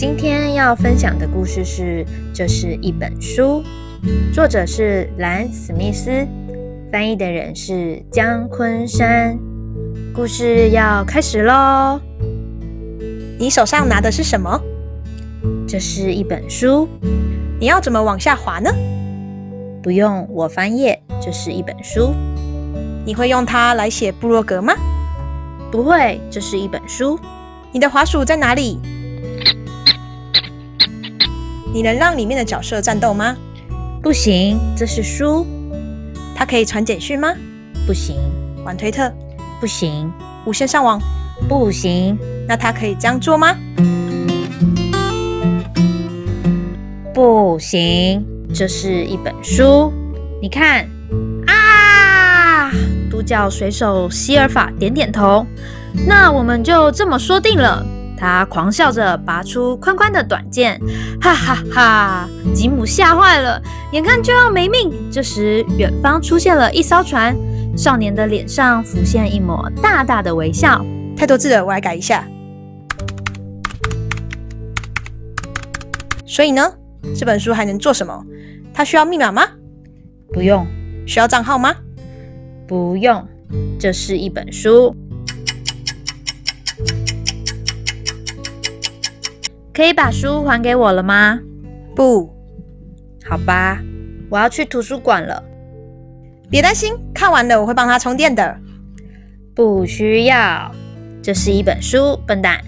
今天要分享的故事是：这是一本书，作者是兰·史密斯，翻译的人是江昆山。故事要开始喽！你手上拿的是什么？这是一本书。你要怎么往下滑呢？不用我翻页，这是一本书。你会用它来写部落格吗？不会，这是一本书。你的滑鼠在哪里？你能让里面的角色战斗吗？不行，这是书。它可以传简讯吗？不行。玩推特？不行。无线上网？不行。那它可以这样做吗？不行。这是一本书。你看，啊！独角水手希尔法点点头。那我们就这么说定了。他狂笑着拔出宽宽的短剑，哈哈哈！吉姆吓坏了，眼看就要没命。这时，远方出现了一艘船，少年的脸上浮现一抹大大的微笑。太多字了，我来改一下。所以呢，这本书还能做什么？它需要密码吗？不用。需要账号吗？不用。这是一本书。可以把书还给我了吗？不，好吧，我要去图书馆了。别担心，看完了我会帮他充电的。不需要，这是一本书，笨蛋。